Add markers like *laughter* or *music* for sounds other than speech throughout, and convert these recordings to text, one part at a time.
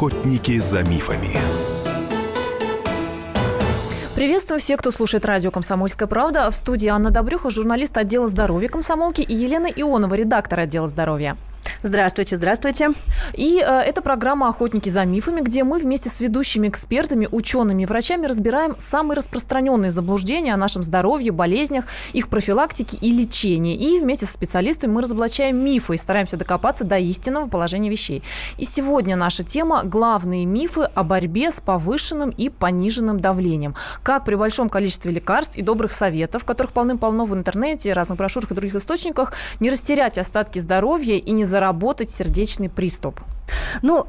Охотники за мифами. Приветствую всех, кто слушает радио «Комсомольская правда». В студии Анна Добрюха, журналист отдела здоровья комсомолки и Елена Ионова, редактор отдела здоровья. Здравствуйте, здравствуйте. И э, это программа «Охотники за мифами», где мы вместе с ведущими экспертами, учеными врачами разбираем самые распространенные заблуждения о нашем здоровье, болезнях, их профилактике и лечении. И вместе с специалистами мы разоблачаем мифы и стараемся докопаться до истинного положения вещей. И сегодня наша тема – главные мифы о борьбе с повышенным и пониженным давлением. Как при большом количестве лекарств и добрых советов, которых полным-полно в интернете, разных брошюрах и других источниках, не растерять остатки здоровья и не заработать заработать сердечный приступ? Ну,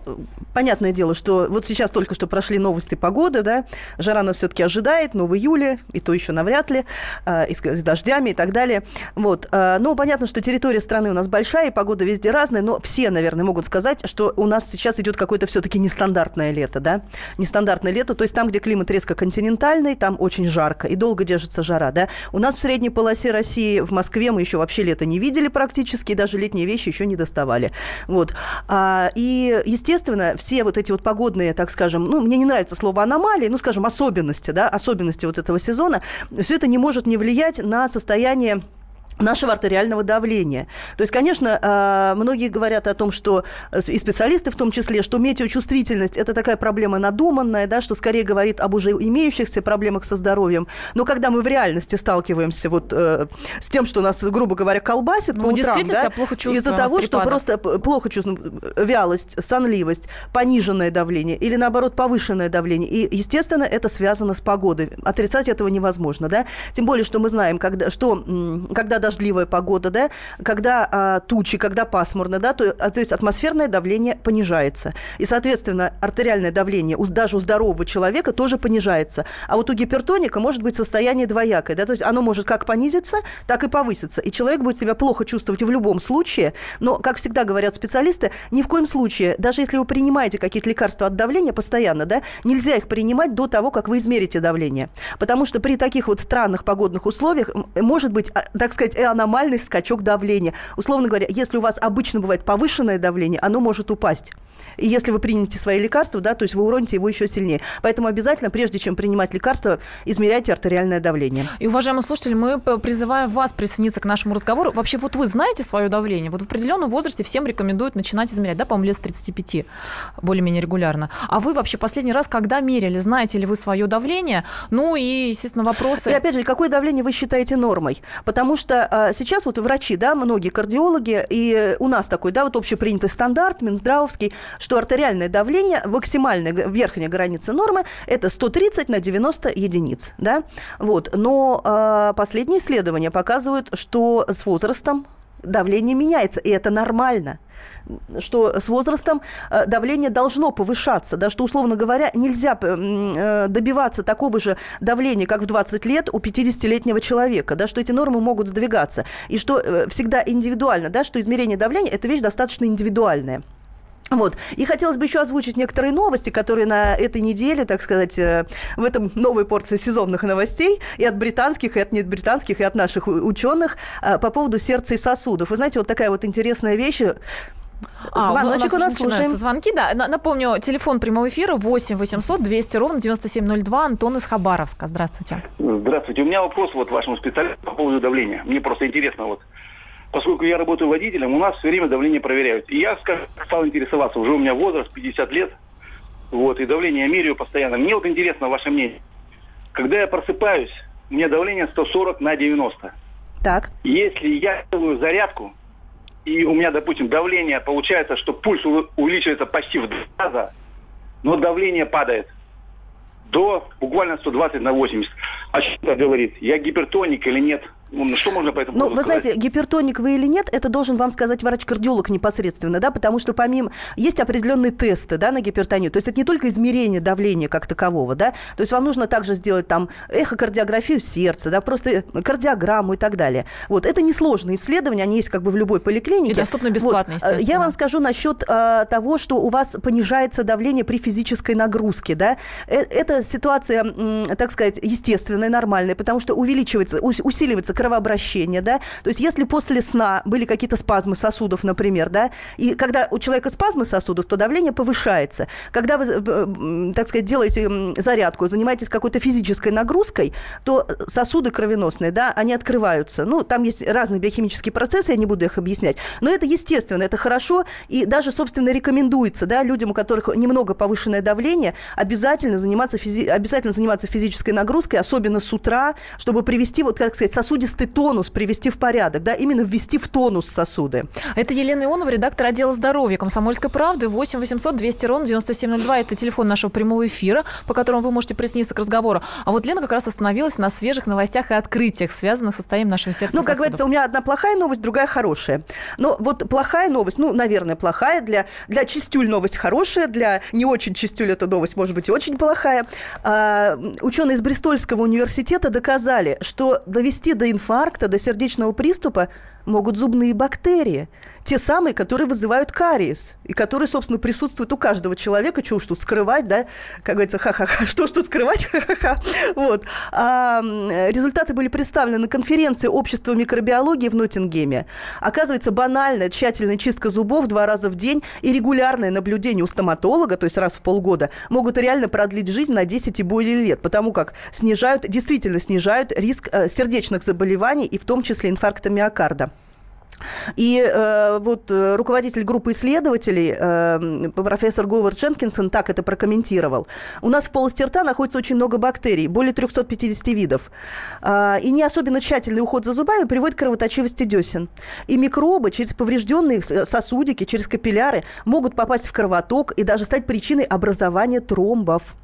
понятное дело, что вот сейчас только что прошли новости погоды, да, жара нас все-таки ожидает, но в июле, и то еще навряд ли, э, и с, дождями и так далее. Вот. Э, ну, понятно, что территория страны у нас большая, и погода везде разная, но все, наверное, могут сказать, что у нас сейчас идет какое-то все-таки нестандартное лето, да, нестандартное лето, то есть там, где климат резко континентальный, там очень жарко, и долго держится жара, да. У нас в средней полосе России, в Москве мы еще вообще лето не видели практически, даже летние вещи еще не доставали. Вот. А, и и, естественно, все вот эти вот погодные, так скажем, ну, мне не нравится слово аномалии, ну, скажем, особенности, да, особенности вот этого сезона, все это не может не влиять на состояние нашего артериального давления. То есть, конечно, а, многие говорят о том, что, и специалисты в том числе, что метеочувствительность – это такая проблема надуманная, да, что скорее говорит об уже имеющихся проблемах со здоровьем. Но когда мы в реальности сталкиваемся вот э, с тем, что нас, грубо говоря, колбасит ну, по утрам, да, из-за того, припадок. что просто плохо чувствуем вялость, сонливость, пониженное давление или, наоборот, повышенное давление. И, естественно, это связано с погодой. Отрицать этого невозможно, да. Тем более, что мы знаем, когда, что, когда дождливая погода, да, когда а, тучи, когда пасмурно, да, то, а, то есть атмосферное давление понижается. И, соответственно, артериальное давление у, даже у здорового человека тоже понижается. А вот у гипертоника может быть состояние двоякое, да, то есть оно может как понизиться, так и повыситься. И человек будет себя плохо чувствовать в любом случае, но, как всегда говорят специалисты, ни в коем случае, даже если вы принимаете какие-то лекарства от давления постоянно, да, нельзя их принимать до того, как вы измерите давление. Потому что при таких вот странных погодных условиях может быть, а, так сказать, и аномальный скачок давления. Условно говоря, если у вас обычно бывает повышенное давление, оно может упасть. И если вы примете свои лекарства, да, то есть вы уроните его еще сильнее. Поэтому обязательно, прежде чем принимать лекарства, измеряйте артериальное давление. И, уважаемые слушатели, мы призываем вас присоединиться к нашему разговору. Вообще, вот вы знаете свое давление? Вот в определенном возрасте всем рекомендуют начинать измерять, да, по-моему, лет с 35, более-менее регулярно. А вы вообще последний раз когда мерили? Знаете ли вы свое давление? Ну и, естественно, вопросы... И опять же, какое давление вы считаете нормой? Потому что а, сейчас вот врачи, да, многие кардиологи, и у нас такой, да, вот общепринятый стандарт, Минздравовский, что артериальное давление, максимальная верхняя граница нормы, это 130 на 90 единиц. Да? Вот. Но э, последние исследования показывают, что с возрастом давление меняется, и это нормально что с возрастом э, давление должно повышаться, да, что, условно говоря, нельзя э, добиваться такого же давления, как в 20 лет у 50-летнего человека, да, что эти нормы могут сдвигаться, и что э, всегда индивидуально, да, что измерение давления – это вещь достаточно индивидуальная. Вот. И хотелось бы еще озвучить некоторые новости, которые на этой неделе, так сказать, э, в этом новой порции сезонных новостей и от британских, и от небританских, и от наших ученых э, по поводу сердца и сосудов. Вы знаете, вот такая вот интересная вещь. А, Звоночек у нас, у нас слушаем. Звонки, да. Напомню, телефон прямого эфира 8 800 200 ровно 9702. Антон из Хабаровска. Здравствуйте. Здравствуйте. У меня вопрос вот вашему специалисту по поводу давления. Мне просто интересно вот поскольку я работаю водителем, у нас все время давление проверяют. И я стал интересоваться, уже у меня возраст 50 лет, вот, и давление я меряю постоянно. Мне вот интересно ваше мнение. Когда я просыпаюсь, у меня давление 140 на 90. Так. Если я делаю зарядку, и у меня, допустим, давление, получается, что пульс увеличивается почти в два раза, но давление падает до буквально 120 на 80. А что это говорит? Я гипертоник или нет? Ну, что можно по этому Ну, вы знаете, гипертоник вы или нет, это должен вам сказать врач-кардиолог непосредственно, да, потому что помимо... Есть определенные тесты, да, на гипертонию. То есть это не только измерение давления как такового, да, то есть вам нужно также сделать там эхокардиографию сердца, да, просто кардиограмму и так далее. Вот, это несложные исследования, они есть как бы в любой поликлинике. И доступны бесплатно, вот. Я вам скажу насчет а, того, что у вас понижается давление при физической нагрузке, да. Э, это ситуация, так сказать, естественная, нормальная, потому что увеличивается, усиливается кровообращения, да, то есть если после сна были какие-то спазмы сосудов, например, да, и когда у человека спазмы сосудов, то давление повышается. Когда вы, э, так сказать, делаете зарядку, занимаетесь какой-то физической нагрузкой, то сосуды кровеносные, да, они открываются. Ну, там есть разные биохимические процессы, я не буду их объяснять, но это естественно, это хорошо, и даже, собственно, рекомендуется, да, людям, у которых немного повышенное давление, обязательно заниматься, физи- обязательно заниматься физической нагрузкой, особенно с утра, чтобы привести, вот, как сказать, сосудистый тонус, привести в порядок, да, именно ввести в тонус сосуды. Это Елена Ионова, редактор отдела здоровья «Комсомольской правды». 8 800 200 ровно 9702. Это телефон нашего прямого эфира, по которому вы можете присоединиться к разговору. А вот Лена как раз остановилась на свежих новостях и открытиях, связанных с состоянием нашего сердца Ну, как говорится, у меня одна плохая новость, другая хорошая. Но вот плохая новость, ну, наверное, плохая, для, для чистюль новость хорошая, для не очень чистюль эта новость может быть и очень плохая. А, ученые из Бристольского университета доказали, что довести до инфаркта, до сердечного приступа могут зубные бактерии. Те самые, которые вызывают кариес. И которые, собственно, присутствуют у каждого человека. Чего уж тут скрывать, да? Как говорится, ха-ха-ха. *laughs* Что ж тут скрывать? *laughs* Ха-ха-ха. Вот. А, результаты были представлены на конференции Общества микробиологии в Ноттингеме. Оказывается, банальная тщательная чистка зубов два раза в день и регулярное наблюдение у стоматолога, то есть раз в полгода, могут реально продлить жизнь на 10 и более лет, потому как снижают, действительно снижают риск э, сердечных заболеваний и в том числе инфаркта миокарда. И э, вот э, руководитель группы исследователей, э, профессор Говард Дженкинсон, так это прокомментировал. У нас в полости рта находится очень много бактерий, более 350 видов. Э, и не особенно тщательный уход за зубами приводит к кровоточивости десен. И микробы через поврежденные сосудики, через капилляры могут попасть в кровоток и даже стать причиной образования тромбов.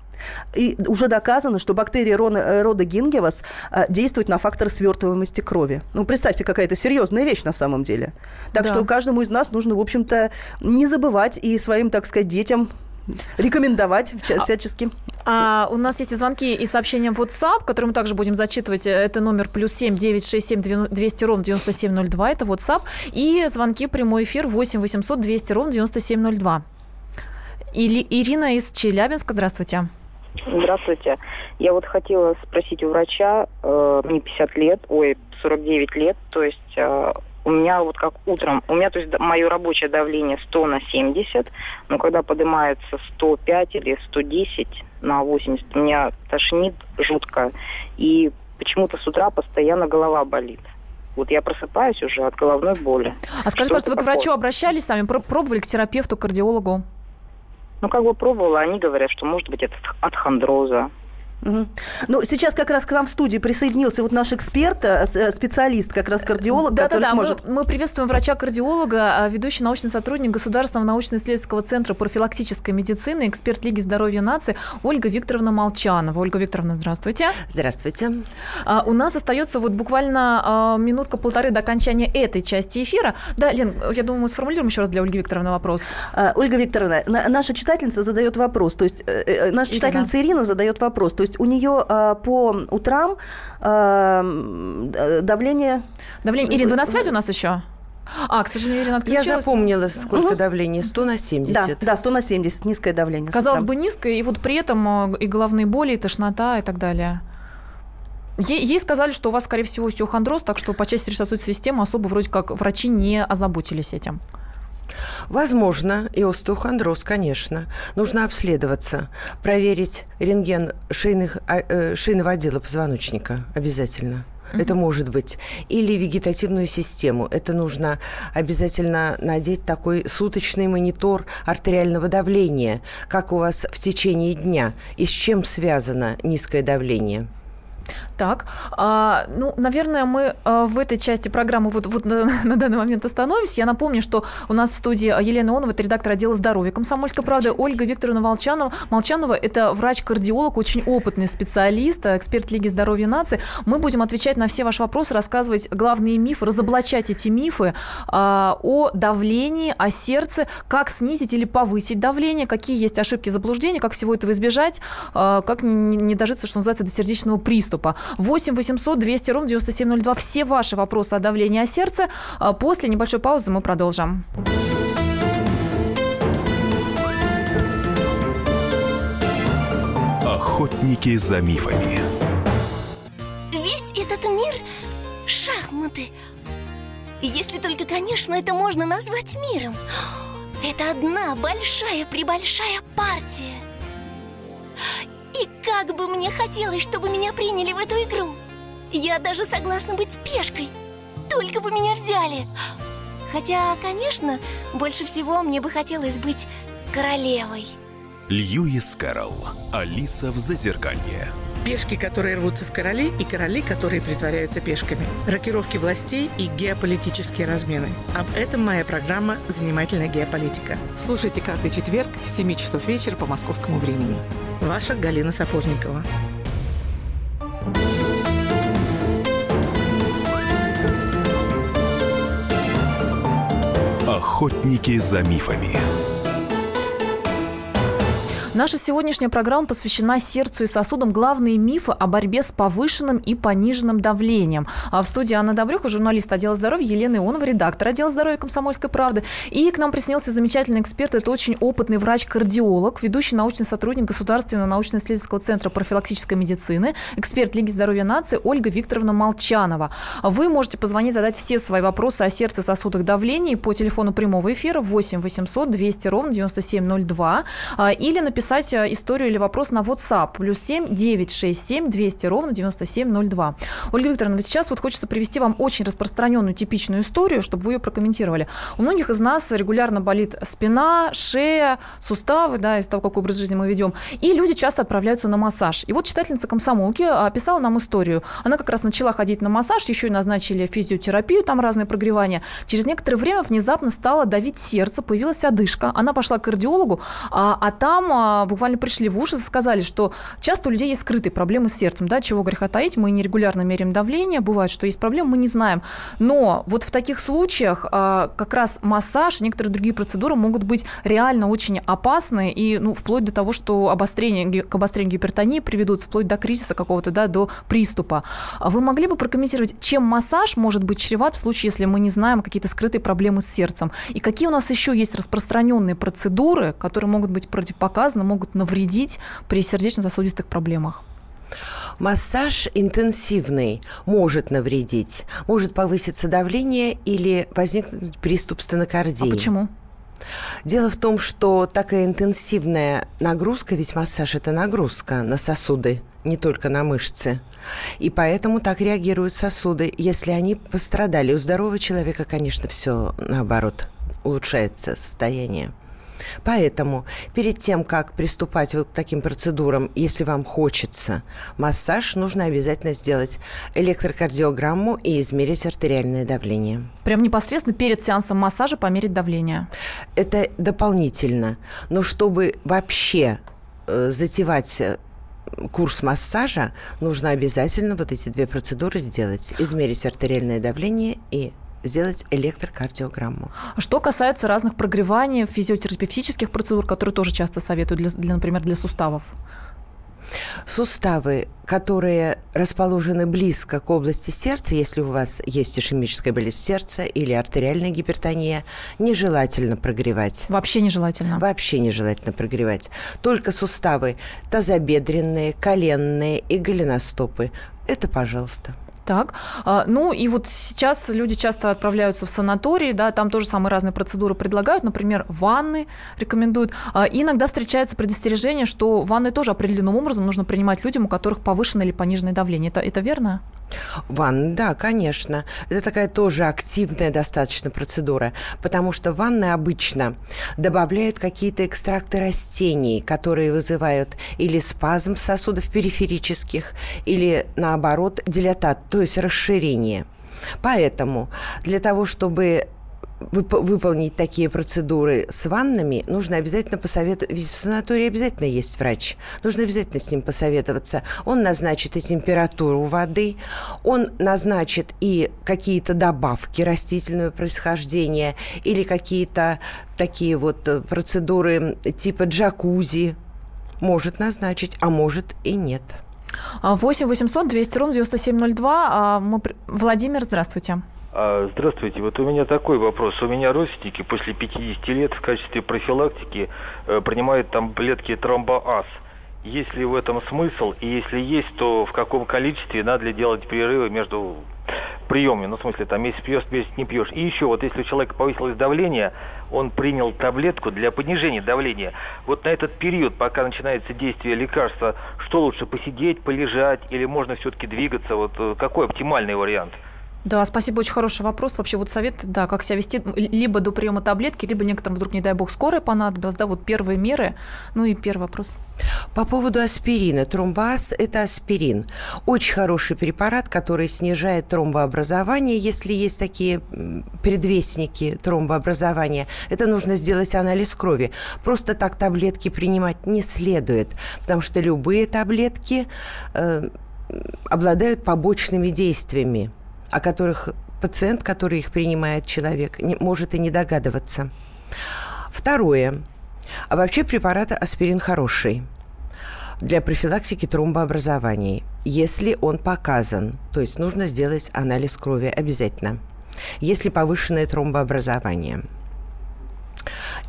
И уже доказано, что бактерии э, рода Гингевас э, действуют на фактор свертываемости крови. Ну, представьте, какая-то серьезная вещь на самом деле. Так да. что каждому из нас нужно, в общем-то, не забывать и своим, так сказать, детям рекомендовать а, всячески. А, у нас есть и звонки и сообщения в WhatsApp, которые мы также будем зачитывать. Это номер плюс семь девять шесть семь двести ровно девяносто семь ноль два. Это WhatsApp. И звонки прямой эфир восемь восемьсот двести ровно девяносто семь ноль два. Или Ирина из Челябинска. Здравствуйте. Здравствуйте. Я вот хотела спросить у врача, э, мне 50 лет, ой, 49 лет, то есть э, у меня вот как утром, у меня то есть мое рабочее давление 100 на 70, но когда поднимается 105 или 110 на 80, меня тошнит жутко, и почему-то с утра постоянно голова болит. Вот я просыпаюсь уже от головной боли. А скажите, пожалуйста, вы к врачу обращались сами, пробовали к терапевту, кардиологу? Ну, как бы пробовала, они говорят, что может быть это от хондроза. Угу. Ну, сейчас как раз к нам в студии присоединился вот наш эксперт, э, э, специалист, как раз кардиолог, да, который да, да. сможет... Мы, мы приветствуем врача-кардиолога, а, ведущий научный сотрудник Государственного научно-исследовательского центра профилактической медицины, эксперт Лиги здоровья нации Ольга Викторовна Молчанова. Ольга Викторовна, здравствуйте. Здравствуйте. А, у нас остается вот буквально а, минутка-полторы до окончания этой части эфира. Да, Лен, я думаю, мы сформулируем еще раз для Ольги Викторовны вопрос. А, Ольга Викторовна, на, наша читательница задает вопрос, то есть э, э наша Ирина. читательница Ирина задает вопрос, то есть у нее э, по утрам э, давление... Давление... Ирина, вы на связи у нас еще? А, к сожалению, Ирина отключилась. Я запомнила, сколько угу. давление. 100 на 70. Да, да, 100 на 70. Низкое давление. Казалось бы, низкое, и вот при этом э, и головные боли, и тошнота, и так далее. Ей, ей сказали, что у вас, скорее всего, остеохондроз, так что по части сердечно-сосудистой системы особо вроде как врачи не озаботились этим. Возможно, и остеохондроз, конечно. Нужно обследоваться, проверить рентген шейных, а, э, шейного отдела позвоночника обязательно. Mm-hmm. Это может быть. Или вегетативную систему. Это нужно обязательно надеть такой суточный монитор артериального давления, как у вас в течение дня, и с чем связано низкое давление. Так, а, ну, наверное, мы а, в этой части программы вот, вот на, *laughs* на данный момент остановимся. Я напомню, что у нас в студии Елена Онова, это редактор отдела здоровья комсомольской правды, Ольга Викторовна Волчанова. Молчанова – это врач-кардиолог, очень опытный специалист, эксперт Лиги здоровья нации. Мы будем отвечать на все ваши вопросы, рассказывать главные мифы, разоблачать эти мифы а, о давлении, о сердце, как снизить или повысить давление, какие есть ошибки, заблуждения, как всего этого избежать, а, как не, не дожиться, что называется, до сердечного приступа. 8 800 200 ровно 9702. Все ваши вопросы о давлении о сердце. А после небольшой паузы мы продолжим. Охотники за мифами. Весь этот мир – шар минуты. Если только, конечно, это можно назвать миром. Это одна большая-пребольшая партия. Как бы мне хотелось, чтобы меня приняли в эту игру. Я даже согласна быть пешкой. Только бы меня взяли. Хотя, конечно, больше всего мне бы хотелось быть королевой. Льюис Кэрролл. Алиса в Зазеркалье. Пешки, которые рвутся в короли, и короли, которые притворяются пешками. Рокировки властей и геополитические размены. Об этом моя программа «Занимательная геополитика». Слушайте каждый четверг с 7 часов вечера по московскому времени. Ваша Галина Сапожникова. Охотники за мифами. Наша сегодняшняя программа посвящена сердцу и сосудам. Главные мифы о борьбе с повышенным и пониженным давлением. А в студии Анна Добрюха, журналист отдела здоровья, Елена Ионова, редактор отдела здоровья «Комсомольской правды». И к нам приснился замечательный эксперт. Это очень опытный врач-кардиолог, ведущий научный сотрудник Государственного научно-исследовательского центра профилактической медицины, эксперт Лиги здоровья нации Ольга Викторовна Молчанова. Вы можете позвонить, задать все свои вопросы о сердце, сосудах, давлении по телефону прямого эфира 8 800 200 ровно 9702 а, или написать написать э, историю или вопрос на WhatsApp. Плюс 7 967 200 ровно 9702. Ольга Викторовна, вот сейчас вот хочется привести вам очень распространенную типичную историю, чтобы вы ее прокомментировали. У многих из нас регулярно болит спина, шея, суставы, да, из того, какой образ жизни мы ведем. И люди часто отправляются на массаж. И вот читательница комсомолки описала нам историю. Она как раз начала ходить на массаж, еще и назначили физиотерапию, там разные прогревания. Через некоторое время внезапно стало давить сердце, появилась одышка. Она пошла к кардиологу, а, а там а, буквально пришли в ужас и сказали, что часто у людей есть скрытые проблемы с сердцем, да, чего греха таить, мы нерегулярно меряем давление, бывает, что есть проблемы, мы не знаем. Но вот в таких случаях а, как раз массаж некоторые другие процедуры могут быть реально очень опасны и, ну, вплоть до того, что обострение, к обострению гипертонии приведут, вплоть до кризиса какого-то, да, до приступа. А вы могли бы прокомментировать, чем массаж может быть чреват в случае, если мы не знаем какие-то скрытые проблемы с сердцем? И какие у нас еще есть распространенные процедуры, которые могут быть противопоказаны, могут навредить при сердечно-сосудистых проблемах? Массаж интенсивный может навредить, может повыситься давление или возникнуть приступ стенокардии. А почему? Дело в том, что такая интенсивная нагрузка, ведь массаж – это нагрузка на сосуды, не только на мышцы. И поэтому так реагируют сосуды. Если они пострадали, у здорового человека, конечно, все наоборот, улучшается состояние. Поэтому перед тем, как приступать вот к таким процедурам, если вам хочется массаж, нужно обязательно сделать электрокардиограмму и измерить артериальное давление. Прям непосредственно перед сеансом массажа померить давление? Это дополнительно. Но чтобы вообще э, затевать э, курс массажа, нужно обязательно вот эти две процедуры сделать. Измерить артериальное давление и сделать электрокардиограмму. Что касается разных прогреваний, физиотерапевтических процедур, которые тоже часто советуют, для, для, например, для суставов. Суставы, которые расположены близко к области сердца, если у вас есть ишемическая болезнь сердца или артериальная гипертония, нежелательно прогревать. Вообще нежелательно? Вообще нежелательно прогревать. Только суставы тазобедренные, коленные и голеностопы. Это пожалуйста. Так, а, ну и вот сейчас люди часто отправляются в санатории, да, там тоже самые разные процедуры предлагают, например, ванны рекомендуют. А, и иногда встречается предостережение, что ванны тоже определенным образом нужно принимать людям, у которых повышенное или пониженное давление. Это, это верно? Ванны, да, конечно. Это такая тоже активная достаточно процедура, потому что ванны обычно добавляют какие-то экстракты растений, которые вызывают или спазм сосудов периферических, или наоборот дилатат, то есть расширение. Поэтому для того, чтобы выполнить такие процедуры с ваннами, нужно обязательно посоветовать. Ведь в санатории обязательно есть врач. Нужно обязательно с ним посоветоваться. Он назначит и температуру воды, он назначит и какие-то добавки растительного происхождения или какие-то такие вот э, процедуры типа джакузи может назначить, а может и нет. 8 800 200 ровно 9702. Мы... Владимир, здравствуйте. А, здравствуйте. Вот у меня такой вопрос. У меня родственники после 50 лет в качестве профилактики э, принимают таблетки тромбоаз. Есть ли в этом смысл? И если есть, то в каком количестве надо ли делать перерывы между приеме, ну, в смысле, там, месяц пьешь, месяц не пьешь. И еще, вот если у человека повысилось давление, он принял таблетку для понижения давления. Вот на этот период, пока начинается действие лекарства, что лучше, посидеть, полежать, или можно все-таки двигаться? Вот э, какой оптимальный вариант? Да, спасибо, очень хороший вопрос. Вообще вот совет, да, как себя вести, либо до приема таблетки, либо некоторым вдруг, не дай бог, скорая понадобилась, да, вот первые меры. Ну и первый вопрос. По поводу аспирина. Тромбаз – это аспирин. Очень хороший препарат, который снижает тромбообразование, если есть такие предвестники тромбообразования. Это нужно сделать анализ крови. Просто так таблетки принимать не следует, потому что любые таблетки э, обладают побочными действиями о которых пациент, который их принимает человек, не, может и не догадываться. Второе. А вообще препарат аспирин хороший для профилактики тромбообразований, если он показан. То есть нужно сделать анализ крови обязательно, если повышенное тромбообразование.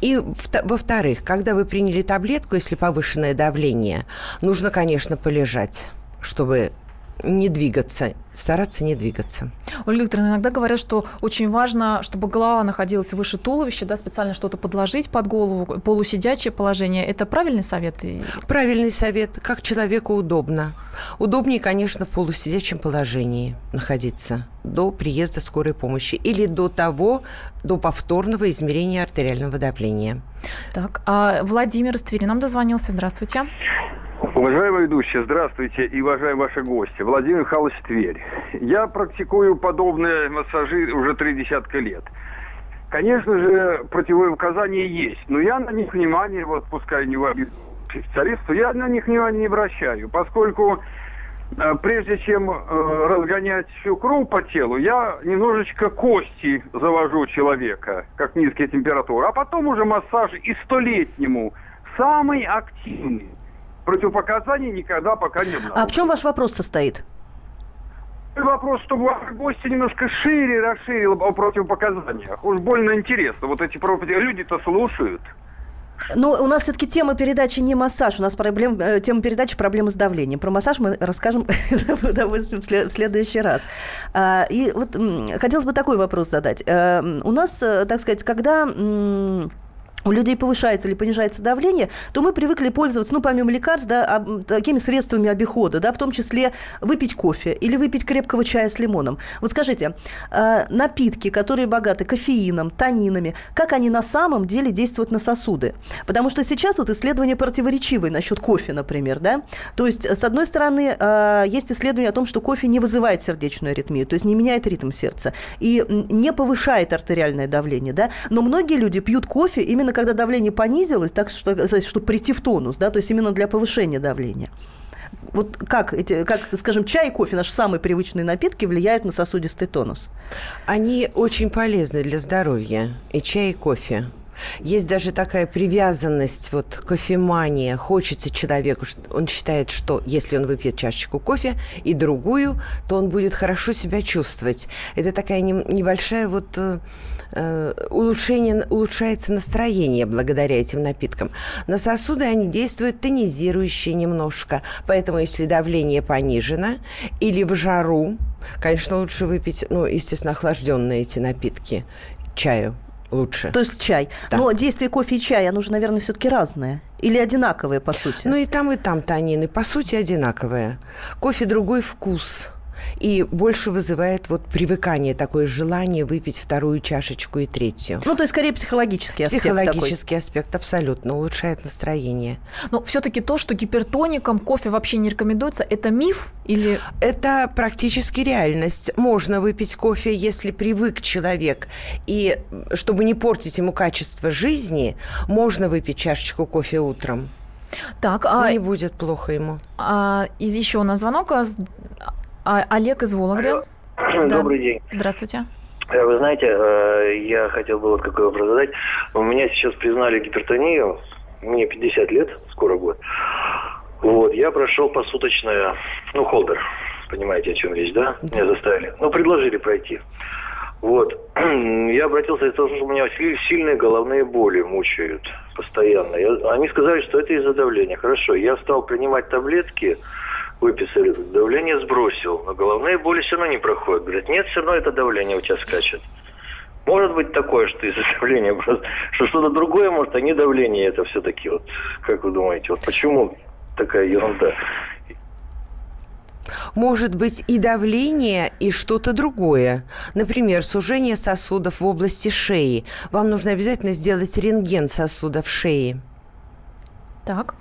И во-вторых, когда вы приняли таблетку, если повышенное давление, нужно, конечно, полежать, чтобы не двигаться, стараться не двигаться. Ольга Викторовна, иногда говорят, что очень важно, чтобы голова находилась выше туловища, да, специально что-то подложить под голову, полусидячее положение. Это правильный совет? Правильный совет, как человеку удобно. Удобнее, конечно, в полусидячем положении находиться до приезда скорой помощи или до того, до повторного измерения артериального давления. Так, а Владимир из Твери нам дозвонился. Здравствуйте. Уважаемые ведущие, здравствуйте и уважаемые ваши гости. Владимир Михайлович Тверь. Я практикую подобные массажи уже три десятка лет. Конечно же, противопоказания есть, но я на них внимание, вот пускай не специалисту, я на них внимания не обращаю, поскольку э, прежде чем э, разгонять всю кровь по телу, я немножечко кости завожу человека, как низкая температура, а потом уже массаж и столетнему, самый активный противопоказаний никогда пока не было. А в чем ваш вопрос состоит? Вопрос, чтобы ваши гости немножко шире расширил о противопоказаниях. Уж больно интересно. Вот эти люди-то слушают. Но у нас все-таки тема передачи не массаж, у нас проблем, э, тема передачи проблемы с давлением. Про массаж мы расскажем *laughs* в следующий раз. А, и вот хотелось бы такой вопрос задать. Э, у нас, э, так сказать, когда у людей повышается или понижается давление, то мы привыкли пользоваться, ну, помимо лекарств, да, такими средствами обихода, да, в том числе выпить кофе или выпить крепкого чая с лимоном. Вот скажите, э, напитки, которые богаты кофеином, танинами, как они на самом деле действуют на сосуды? Потому что сейчас вот исследования противоречивые насчет кофе, например, да. То есть, с одной стороны, э, есть исследования о том, что кофе не вызывает сердечную аритмию, то есть не меняет ритм сердца и не повышает артериальное давление, да. Но многие люди пьют кофе именно когда давление понизилось, так что, чтобы прийти в тонус, да, то есть именно для повышения давления. Вот как эти, как, скажем, чай и кофе, наши самые привычные напитки, влияют на сосудистый тонус? Они очень полезны для здоровья, и чай, и кофе. Есть даже такая привязанность, вот кофемания. Хочется человеку, он считает, что если он выпьет чашечку кофе и другую, то он будет хорошо себя чувствовать. Это такая небольшая вот э, Э, улучшение, улучшается настроение благодаря этим напиткам. На сосуды они действуют тонизирующие немножко. Поэтому, если давление понижено или в жару, конечно, лучше выпить, ну, естественно, охлажденные эти напитки, чаю лучше. То есть чай. Да. Но действие кофе и чая, оно же, наверное, все-таки разное. Или одинаковые, по сути? Ну и там, и там танины, по сути, одинаковые. Кофе другой вкус и больше вызывает вот привыкание, такое желание выпить вторую чашечку и третью. Ну, то есть, скорее, психологический аспект Психологический такой. аспект, абсолютно, улучшает настроение. Но все-таки то, что гипертоникам кофе вообще не рекомендуется, это миф или... Это практически реальность. Можно выпить кофе, если привык человек. И чтобы не портить ему качество жизни, можно выпить чашечку кофе утром. Так, а... Не будет плохо ему. А, из еще на звонок а, Олег из Вологды. Алло. Да. Добрый день. Здравствуйте. Э, вы знаете, э, я хотел бы вот какой вопрос задать. У меня сейчас признали гипертонию, мне 50 лет, скоро год. Вот, я прошел посуточное, ну, холдер, понимаете, о чем речь, да? Меня заставили. Ну, предложили пройти. Вот. *clears throat* Я обратился из-за того, что у меня сильные головные боли мучают постоянно. Я, они сказали, что это из-за давления. Хорошо, я стал принимать таблетки, выписали, давление сбросил, но головные боли все равно не проходят. Говорят, нет, все равно это давление у тебя скачет. Может быть такое, что из-за давления просто, что что-то другое, может, а не давление это все-таки. Вот, как вы думаете, вот почему такая ерунда? Может быть и давление, и что-то другое. Например, сужение сосудов в области шеи. Вам нужно обязательно сделать рентген сосудов шеи. Так.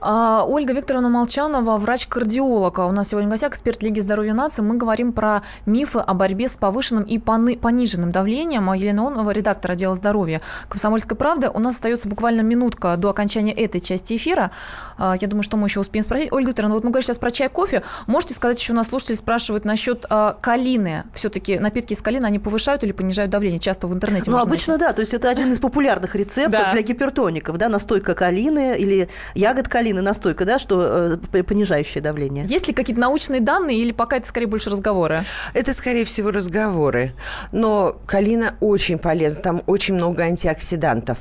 А, Ольга Викторовна Молчанова, врач-кардиолог. У нас сегодня в гостях эксперт Лиги здоровья нации. Мы говорим про мифы о борьбе с повышенным и пониженным давлением. А Елена Онова, редактор отдела здоровья Комсомольской правды. У нас остается буквально минутка до окончания этой части эфира. А, я думаю, что мы еще успеем спросить. Ольга Викторовна, вот мы говорим сейчас про чай, кофе. Можете сказать, еще у нас слушатели спрашивают насчет а, калины. Все-таки напитки из калины, они повышают или понижают давление? Часто в интернете Ну, обычно найти. да. То есть это один из популярных рецептов для гипертоников. Да, настойка калины или ягод калины, настойка, да, что э, понижающее давление. Есть ли какие-то научные данные или пока это скорее больше разговоры? Это, скорее всего, разговоры. Но калина очень полезна, там очень много антиоксидантов.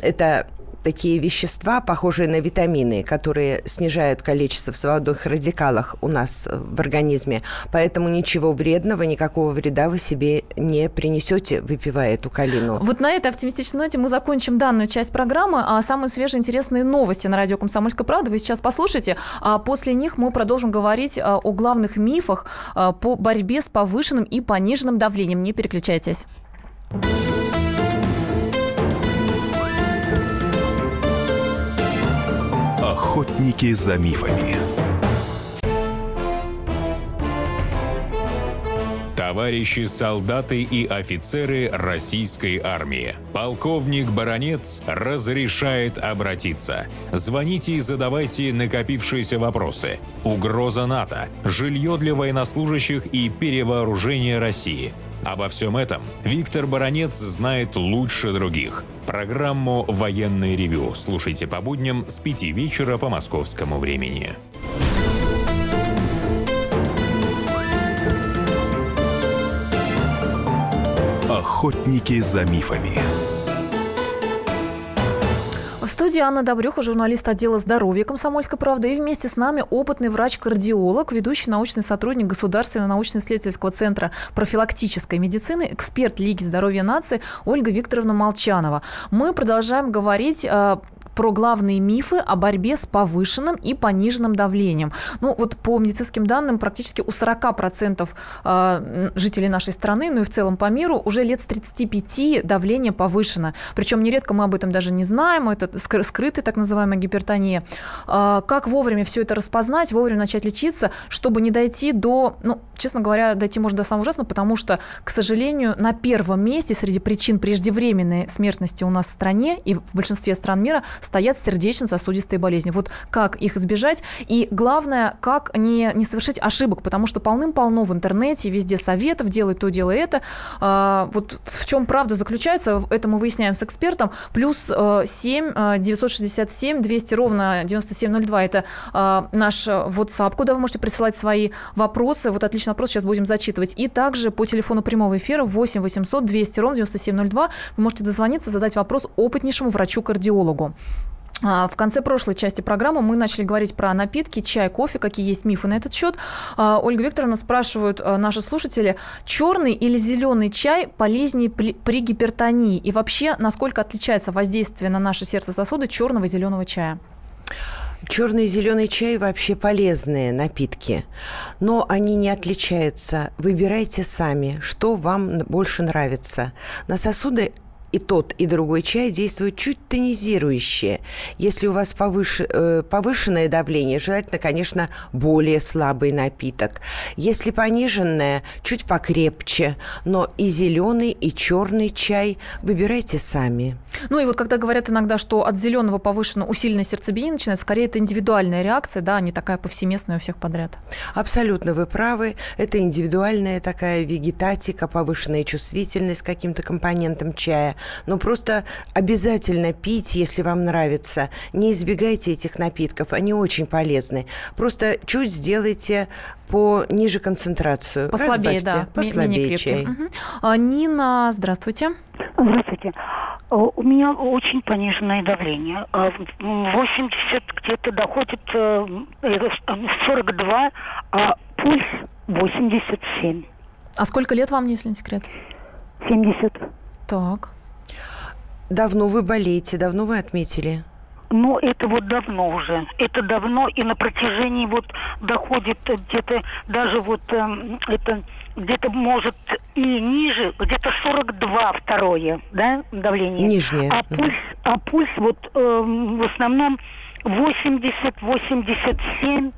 Это такие вещества, похожие на витамины, которые снижают количество в свободных радикалах у нас э, в организме. Поэтому ничего вредного, никакого вреда вы себе не принесете, выпивая эту калину. Вот на этой оптимистичной ноте мы закончим данную часть программы. А самые свежие интересные новости на радио «Комсомольская правда» вы сейчас послушайте. А после них мы продолжим говорить а, о главных мифах а, по борьбе с повышенным и пониженным давлением. Не переключайтесь. Охотники за мифами. Товарищи солдаты и офицеры российской армии. Полковник Баронец разрешает обратиться. Звоните и задавайте накопившиеся вопросы. Угроза НАТО, жилье для военнослужащих и перевооружение России – Обо всем этом Виктор Баранец знает лучше других. Программу «Военный ревю» слушайте по будням с 5 вечера по московскому времени. Охотники за мифами. В студии Анна Добрюха, журналист отдела здоровья «Комсомольской правды». И вместе с нами опытный врач-кардиолог, ведущий научный сотрудник Государственного научно-исследовательского центра профилактической медицины, эксперт Лиги здоровья нации Ольга Викторовна Молчанова. Мы продолжаем говорить э, про главные мифы о борьбе с повышенным и пониженным давлением. Ну, вот по медицинским данным, практически у 40% э, жителей нашей страны, ну и в целом по миру, уже лет с 35 давление повышено. Причем нередко мы об этом даже не знаем, это скрытая так называемая гипертония. Э, как вовремя все это распознать, вовремя начать лечиться, чтобы не дойти до, ну, честно говоря, дойти можно до самого ужасного, потому что, к сожалению, на первом месте среди причин преждевременной смертности у нас в стране и в большинстве стран мира стоят сердечно-сосудистые болезни. Вот как их избежать? И главное, как не, не совершить ошибок, потому что полным-полно в интернете, везде советов, делай то, делай это. А, вот в чем правда заключается, это мы выясняем с экспертом. Плюс 7 967 200 ровно 9702 это а, наш WhatsApp, куда вы можете присылать свои вопросы. Вот отличный вопрос сейчас будем зачитывать. И также по телефону прямого эфира 8 800 200 ровно 9702 вы можете дозвониться, задать вопрос опытнейшему врачу-кардиологу. А, в конце прошлой части программы мы начали говорить про напитки, чай, кофе, какие есть мифы на этот счет. А, Ольга Викторовна спрашивают а, наши слушатели, черный или зеленый чай полезнее при гипертонии? И вообще, насколько отличается воздействие на наше сердце сосуды черного и зеленого чая? Черный и зеленый чай вообще полезные напитки, но они не отличаются. Выбирайте сами, что вам больше нравится. На сосуды и тот, и другой чай действуют чуть тонизирующе. Если у вас повыш... Э, повышенное давление, желательно, конечно, более слабый напиток. Если пониженное, чуть покрепче. Но и зеленый, и черный чай выбирайте сами. Ну и вот когда говорят иногда, что от зеленого повышено усиленное сердцебиение начинается, скорее это индивидуальная реакция, да, а не такая повсеместная у всех подряд. Абсолютно вы правы. Это индивидуальная такая вегетатика, повышенная чувствительность к каким-то компонентам чая. Но просто обязательно пить, если вам нравится. Не избегайте этих напитков, они очень полезны. Просто чуть сделайте по ниже концентрацию. Послабее, Разбавьте. да. Послабее чай. Угу. А, Нина, здравствуйте. Здравствуйте. У меня очень пониженное давление. 80 где-то доходит 42, а пульс 87. А сколько лет вам, если не секрет? 70. Так. Давно вы болеете, давно вы отметили? Ну, это вот давно уже. Это давно и на протяжении вот доходит где-то даже вот э, это где-то может и ниже, где-то 42 второе, да, давление. Нижнее. А пульс, а пульс вот э, в основном 80-87.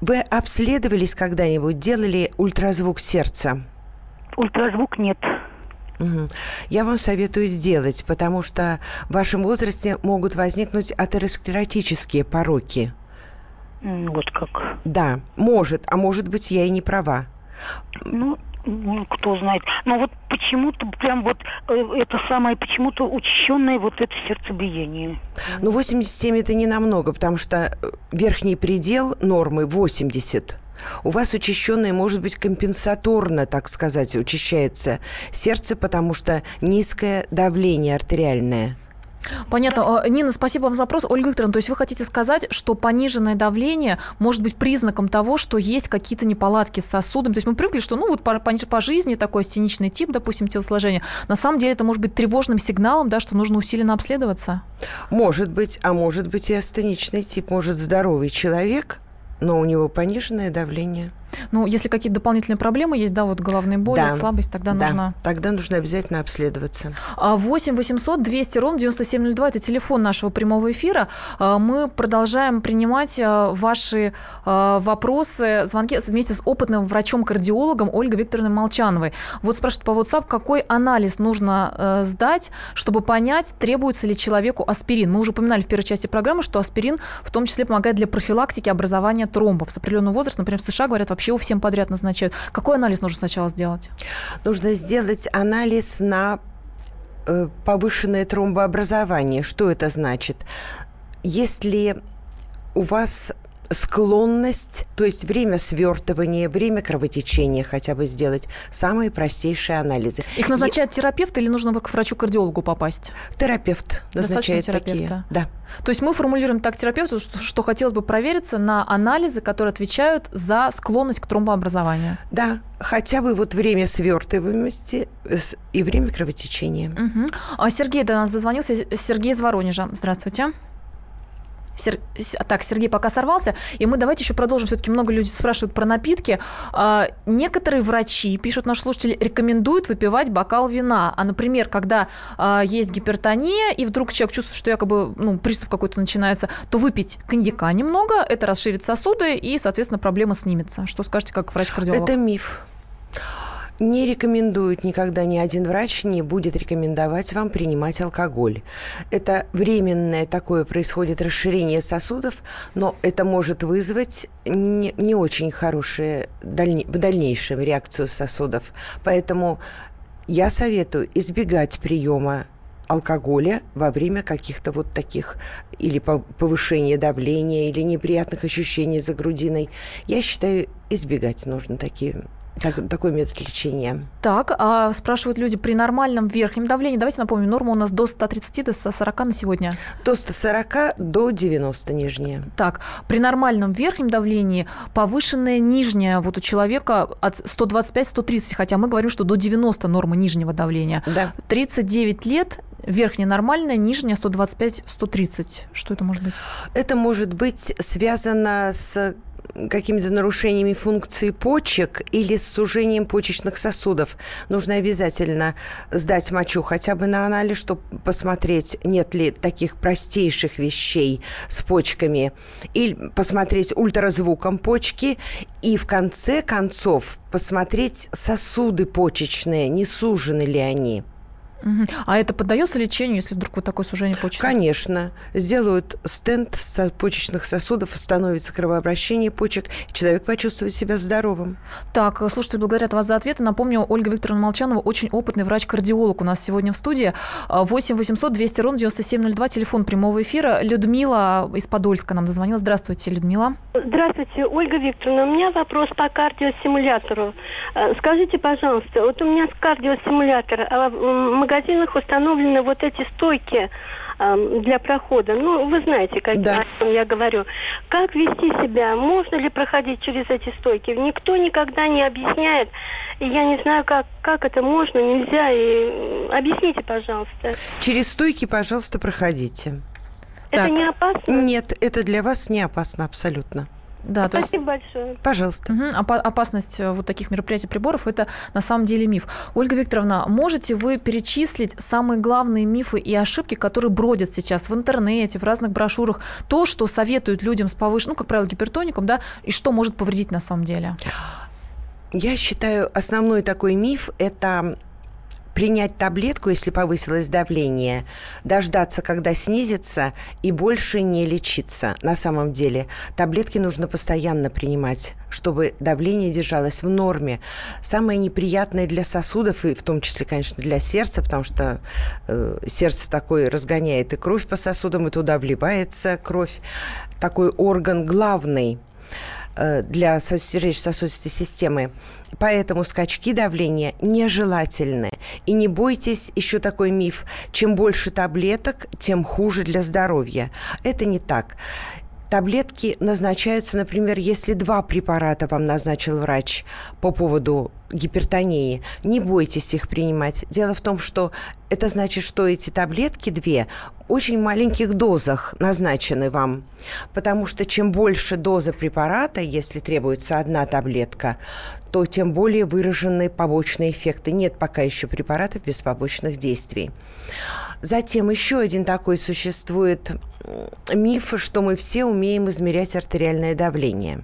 Вы обследовались когда-нибудь, делали ультразвук сердца? Ультразвук нет. Я вам советую сделать, потому что в вашем возрасте могут возникнуть атеросклеротические пороки. Вот как. Да, может, а может быть, я и не права. Ну, ну, кто знает. Но вот почему-то прям вот э, это самое, почему-то учащенное вот это сердцебиение. Ну, 87 это не намного, потому что э, верхний предел нормы 80. У вас учащенное может быть компенсаторно, так сказать, учащается сердце, потому что низкое давление артериальное. Понятно. А, Нина, спасибо вам за вопрос. Ольга Викторовна, то есть вы хотите сказать, что пониженное давление может быть признаком того, что есть какие-то неполадки с сосудом? То есть мы привыкли, что ну вот по, по, по жизни такой астеничный тип, допустим, телосложения. На самом деле это может быть тревожным сигналом, да, что нужно усиленно обследоваться? Может быть, а может быть и астеничный тип. Может здоровый человек, но у него пониженное давление – ну, если какие-то дополнительные проблемы есть, да, вот головные боли, да. слабость, тогда да. нужно... тогда нужно обязательно обследоваться. 8 800 200 ровно 9702 – это телефон нашего прямого эфира. А, мы продолжаем принимать а, ваши а, вопросы, звонки вместе с опытным врачом-кардиологом Ольгой Викторовной Молчановой. Вот спрашивают по WhatsApp, какой анализ нужно сдать, чтобы понять, требуется ли человеку аспирин. Мы уже упоминали в первой части программы, что аспирин в том числе помогает для профилактики образования тромбов. С определенного возраста, например, в США говорят, вообще вообще у всем подряд назначают. Какой анализ нужно сначала сделать? Нужно сделать анализ на э, повышенное тромбообразование. Что это значит? Если у вас склонность, то есть время свертывания, время кровотечения хотя бы сделать. Самые простейшие анализы. Их назначает И... терапевт или нужно к врачу-кардиологу попасть? Терапевт назначает такие. Да. То есть мы формулируем так терапевту, что, что хотелось бы провериться на анализы, которые отвечают за склонность к тромбообразованию. Да, хотя бы вот время свертываемости и время кровотечения. Угу. А Сергей до нас дозвонился. Сергей из Воронежа. Здравствуйте. Сер... Так, Сергей пока сорвался. И мы давайте еще продолжим. Все-таки много людей спрашивают про напитки. А, некоторые врачи, пишут наши слушатели, рекомендуют выпивать бокал вина. А, например, когда а, есть гипертония, и вдруг человек чувствует, что якобы ну, приступ какой-то начинается, то выпить коньяка немного, это расширит сосуды, и, соответственно, проблема снимется. Что скажете, как врач-кардиолог? Это миф не рекомендует никогда ни один врач не будет рекомендовать вам принимать алкоголь. Это временное такое происходит расширение сосудов, но это может вызвать не, не очень дальне, в дальнейшем реакцию сосудов. Поэтому я советую избегать приема алкоголя во время каких-то вот таких или повышения давления, или неприятных ощущений за грудиной. Я считаю, избегать нужно такие так, такой метод лечения. Так, а спрашивают люди при нормальном верхнем давлении. Давайте напомним, норма у нас до 130, до 140 на сегодня. До 140, до 90 нижняя. Так, при нормальном верхнем давлении повышенное нижнее вот у человека от 125-130, хотя мы говорим, что до 90 норма нижнего давления. Да. 39 лет верхняя нормальная, нижняя 125-130. Что это может быть? Это может быть связано с какими-то нарушениями функции почек или с сужением почечных сосудов. Нужно обязательно сдать мочу хотя бы на анализ, чтобы посмотреть, нет ли таких простейших вещей с почками. Или посмотреть ультразвуком почки. И в конце концов посмотреть сосуды почечные, не сужены ли они. А это поддается лечению, если вдруг вот такое сужение почек? Конечно. Сделают стенд с почечных сосудов, остановится кровообращение почек, и человек почувствует себя здоровым. Так, слушайте, благодарят вас за ответы. Напомню, Ольга Викторовна Молчанова очень опытный врач-кардиолог у нас сегодня в студии. 8 800 200 ровно 9702, телефон прямого эфира. Людмила из Подольска нам дозвонила. Здравствуйте, Людмила. Здравствуйте, Ольга Викторовна. У меня вопрос по кардиостимулятору. Э, скажите, пожалуйста, вот у меня кардиостимулятор, а магазинах установлены вот эти стойки для прохода. Ну, вы знаете, как, да. о чем я говорю. Как вести себя? Можно ли проходить через эти стойки? Никто никогда не объясняет. И я не знаю, как, как это можно, нельзя. И объясните, пожалуйста. Через стойки, пожалуйста, проходите. Это так. не опасно? Нет, это для вас не опасно абсолютно. Да, Спасибо есть... большое. Пожалуйста. Угу. опасность э, вот таких мероприятий приборов это на самом деле миф. Ольга Викторовна, можете вы перечислить самые главные мифы и ошибки, которые бродят сейчас в интернете, в разных брошюрах, то, что советуют людям с повышенным, ну, как правило, гипертоником, да, и что может повредить на самом деле? Я считаю, основной такой миф – это принять таблетку, если повысилось давление, дождаться, когда снизится, и больше не лечиться. На самом деле таблетки нужно постоянно принимать, чтобы давление держалось в норме. Самое неприятное для сосудов, и в том числе, конечно, для сердца, потому что э, сердце такое разгоняет и кровь по сосудам, и туда вливается кровь. Такой орган главный для сердечно-сосудистой системы. Поэтому скачки давления нежелательны. И не бойтесь, еще такой миф, чем больше таблеток, тем хуже для здоровья. Это не так. Таблетки назначаются, например, если два препарата вам назначил врач по поводу гипертонии. Не бойтесь их принимать. Дело в том, что это значит, что эти таблетки две очень маленьких дозах назначены вам. Потому что чем больше доза препарата, если требуется одна таблетка, то тем более выраженные побочные эффекты. Нет пока еще препаратов без побочных действий. Затем еще один такой существует миф, что мы все умеем измерять артериальное давление.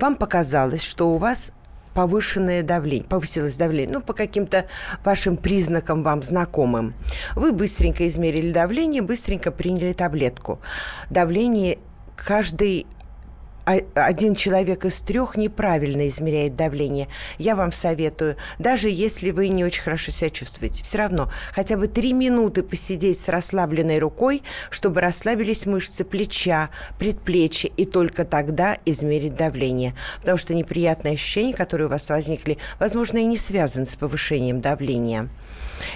Вам показалось, что у вас повышенное давление, повысилось давление, ну, по каким-то вашим признакам вам знакомым. Вы быстренько измерили давление, быстренько приняли таблетку. Давление каждый один человек из трех неправильно измеряет давление. Я вам советую, даже если вы не очень хорошо себя чувствуете, все равно хотя бы три минуты посидеть с расслабленной рукой, чтобы расслабились мышцы плеча, предплечья, и только тогда измерить давление. Потому что неприятные ощущения, которые у вас возникли, возможно, и не связаны с повышением давления.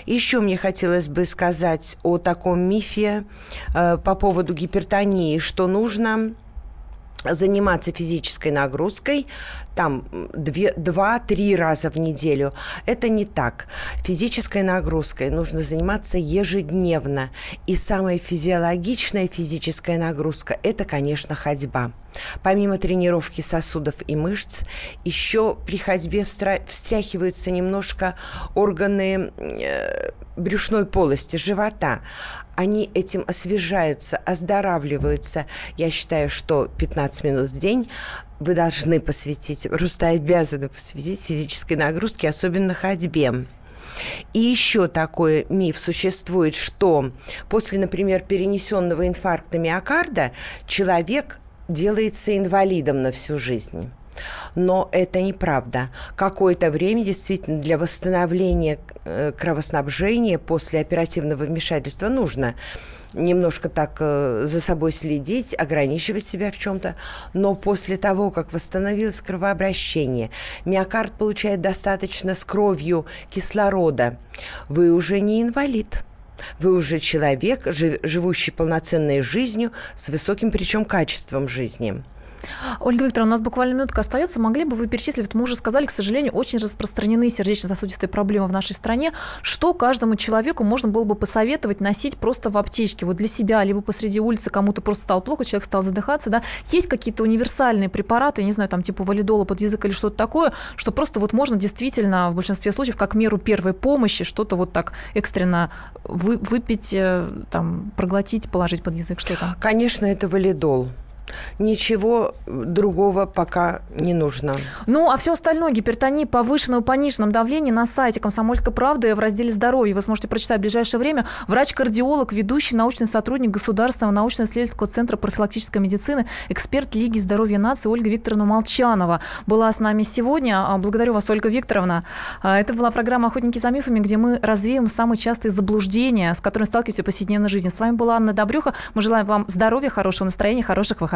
Еще мне хотелось бы сказать о таком мифе э, по поводу гипертонии, что нужно заниматься физической нагрузкой там 2-3 раза в неделю. Это не так. Физической нагрузкой нужно заниматься ежедневно. И самая физиологичная физическая нагрузка – это, конечно, ходьба. Помимо тренировки сосудов и мышц, еще при ходьбе встряхиваются немножко органы э, брюшной полости, живота. Они этим освежаются, оздоравливаются. Я считаю, что 15 минут в день вы должны посвятить, просто обязаны посвятить физической нагрузке, особенно ходьбе. И еще такой миф существует, что после, например, перенесенного инфаркта миокарда человек делается инвалидом на всю жизнь. Но это неправда. Какое-то время действительно для восстановления э, кровоснабжения после оперативного вмешательства нужно немножко так э, за собой следить, ограничивать себя в чем-то. Но после того, как восстановилось кровообращение, миокард получает достаточно с кровью кислорода, вы уже не инвалид. Вы уже человек, живущий полноценной жизнью, с высоким причем качеством жизни. Ольга Викторовна, у нас буквально минутка остается. Могли бы вы перечислить, мы уже сказали, к сожалению, очень распространены сердечно-сосудистые проблемы в нашей стране. Что каждому человеку можно было бы посоветовать носить просто в аптечке, вот для себя, либо посреди улицы кому-то просто стало плохо, человек стал задыхаться, да? Есть какие-то универсальные препараты, не знаю, там типа валидола под язык или что-то такое, что просто вот можно действительно в большинстве случаев как меру первой помощи что-то вот так экстренно вы, выпить, э, там, проглотить, положить под язык, что то Конечно, это валидол. Ничего другого пока не нужно. Ну, а все остальное, гипертония, повышенное, пониженном давлении на сайте «Комсомольской правды» в разделе «Здоровье» вы сможете прочитать в ближайшее время. Врач-кардиолог, ведущий научный сотрудник Государственного научно-исследовательского центра профилактической медицины, эксперт Лиги здоровья нации Ольга Викторовна Молчанова была с нами сегодня. А, благодарю вас, Ольга Викторовна. А, это была программа «Охотники за мифами», где мы развеем самые частые заблуждения, с которыми сталкиваемся в повседневной жизни. С вами была Анна Добрюха. Мы желаем вам здоровья, хорошего настроения, хороших выходных